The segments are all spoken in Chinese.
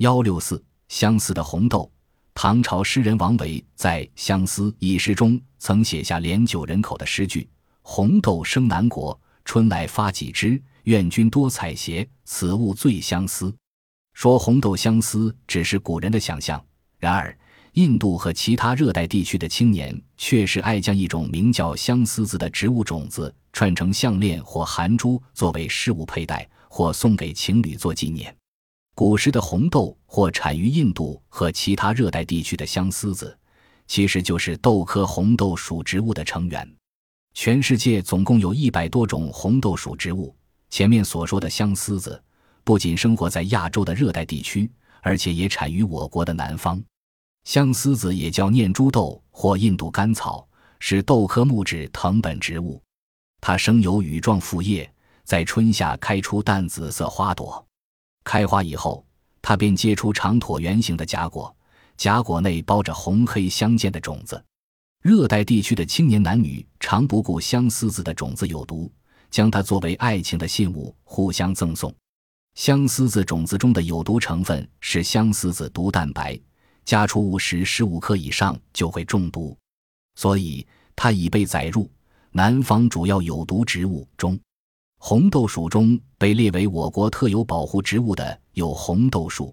幺六四相思的红豆。唐朝诗人王维在《相思》一诗中曾写下连九人口的诗句：“红豆生南国，春来发几枝。愿君多采撷，此物最相思。”说红豆相思只是古人的想象，然而印度和其他热带地区的青年确实爱将一种名叫相思子的植物种子串成项链或含珠，作为饰物佩戴，或送给情侣做纪念。古时的红豆或产于印度和其他热带地区的相思子，其实就是豆科红豆属植物的成员。全世界总共有一百多种红豆属植物。前面所说的相思子，不仅生活在亚洲的热带地区，而且也产于我国的南方。相思子也叫念珠豆或印度甘草，是豆科木质藤本植物。它生有羽状复叶，在春夏开出淡紫色花朵。开花以后，它便结出长椭圆形的荚果，荚果内包着红黑相间的种子。热带地区的青年男女常不顾相思子的种子有毒，将它作为爱情的信物互相赠送。相思子种子中的有毒成分是相思子毒蛋白，加出五十十五克以上就会中毒，所以它已被载入南方主要有毒植物中。红豆属中被列为我国特有保护植物的有红豆树。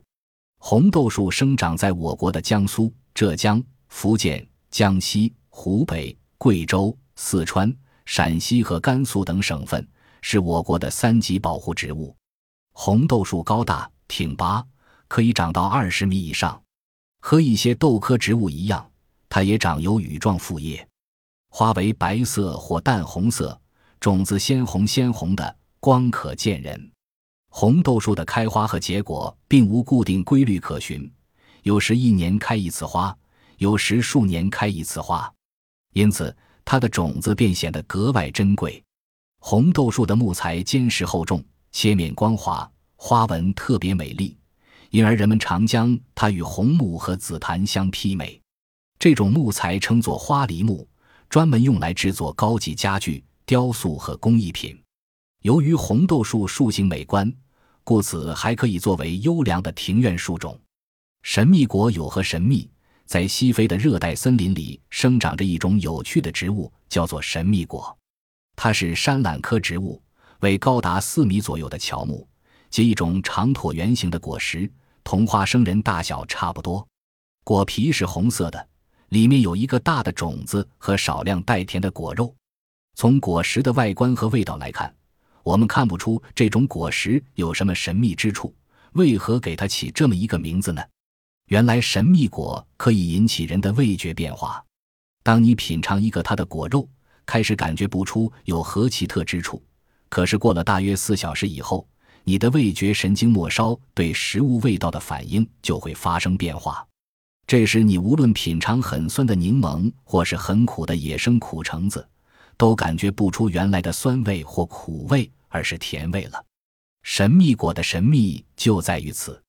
红豆树生长在我国的江苏、浙江、福建、江西、湖北、贵州、四川、陕西和甘肃等省份，是我国的三级保护植物。红豆树高大挺拔，可以长到二十米以上。和一些豆科植物一样，它也长有羽状复叶，花为白色或淡红色。种子鲜红鲜红的，光可见人。红豆树的开花和结果并无固定规律可循，有时一年开一次花，有时数年开一次花，因此它的种子便显得格外珍贵。红豆树的木材坚实厚重，切面光滑，花纹特别美丽，因而人们常将它与红木和紫檀相媲美。这种木材称作花梨木，专门用来制作高级家具。雕塑和工艺品，由于红豆树树形美观，故此还可以作为优良的庭院树种。神秘果有何神秘？在西非的热带森林里生长着一种有趣的植物，叫做神秘果。它是山榄科植物，为高达四米左右的乔木，结一种长椭圆形的果实，同花生仁大小差不多。果皮是红色的，里面有一个大的种子和少量带甜的果肉。从果实的外观和味道来看，我们看不出这种果实有什么神秘之处。为何给它起这么一个名字呢？原来神秘果可以引起人的味觉变化。当你品尝一个它的果肉，开始感觉不出有何奇特之处，可是过了大约四小时以后，你的味觉神经末梢对食物味道的反应就会发生变化。这时，你无论品尝很酸的柠檬，或是很苦的野生苦橙子。都感觉不出原来的酸味或苦味，而是甜味了。神秘果的神秘就在于此，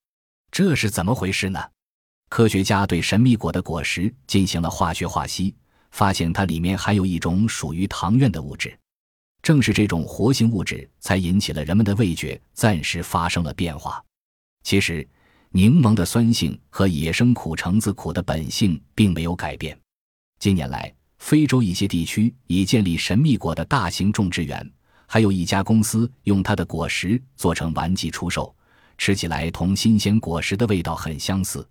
这是怎么回事呢？科学家对神秘果的果实进行了化学化析，发现它里面含有一种属于糖原的物质。正是这种活性物质，才引起了人们的味觉暂时发生了变化。其实，柠檬的酸性和野生苦橙子苦的本性并没有改变。近年来，非洲一些地区已建立神秘果的大型种植园，还有一家公司用它的果实做成玩具出售，吃起来同新鲜果实的味道很相似。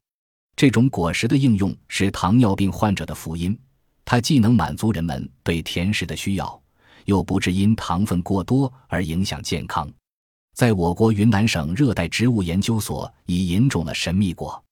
这种果实的应用是糖尿病患者的福音，它既能满足人们对甜食的需要，又不致因糖分过多而影响健康。在我国云南省热带植物研究所已引种了神秘果。